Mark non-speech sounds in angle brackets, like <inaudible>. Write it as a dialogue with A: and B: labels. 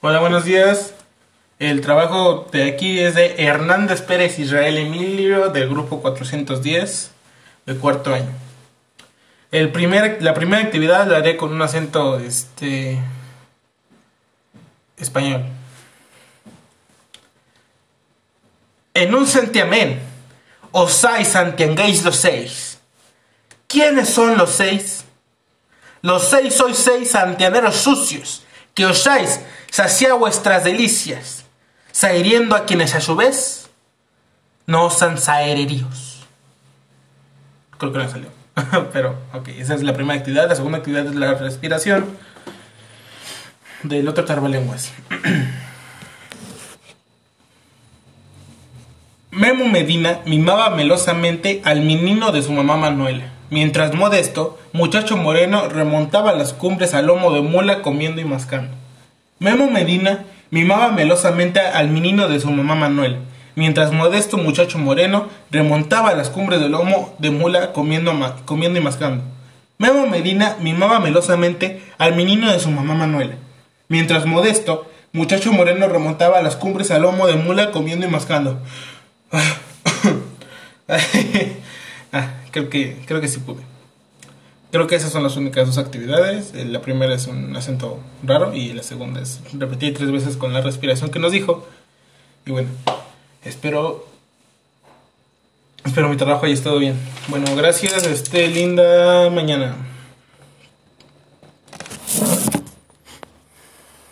A: Hola, buenos días. El trabajo de aquí es de Hernández Pérez Israel Emilio del grupo 410 de cuarto año. El primer, la primera actividad la haré con un acento este, español. En un santiamén, osáis santianguéis los seis. ¿Quiénes son los seis? Los seis sois seis santianeros sucios, que osáis saciar vuestras delicias, sairiendo a quienes a su vez no osan saereríos. Creo que no salió. <laughs> Pero, ok, esa es la primera actividad. La segunda actividad es la respiración del otro tarbalenguas. <clears throat> Memo Medina mimaba melosamente al menino de su mamá Manuela, mientras Modesto, muchacho moreno, remontaba las cumbres al lomo de mula comiendo y mascando. Memo Medina mimaba melosamente al menino de su mamá Manuela, mientras Modesto, muchacho moreno, remontaba las cumbres del lomo de mula comiendo, comiendo y mascando. Memo Medina mimaba melosamente al menino de su mamá Manuela, mientras Modesto, muchacho moreno, remontaba las cumbres al lomo de mula comiendo y mascando. <coughs> <coughs> <coughs> ah, creo que creo que sí pude. Creo que esas son las únicas dos actividades. Eh, La primera es un acento raro y la segunda es repetir tres veces con la respiración que nos dijo. Y bueno, espero espero mi trabajo haya estado bien. Bueno, gracias. Este linda mañana.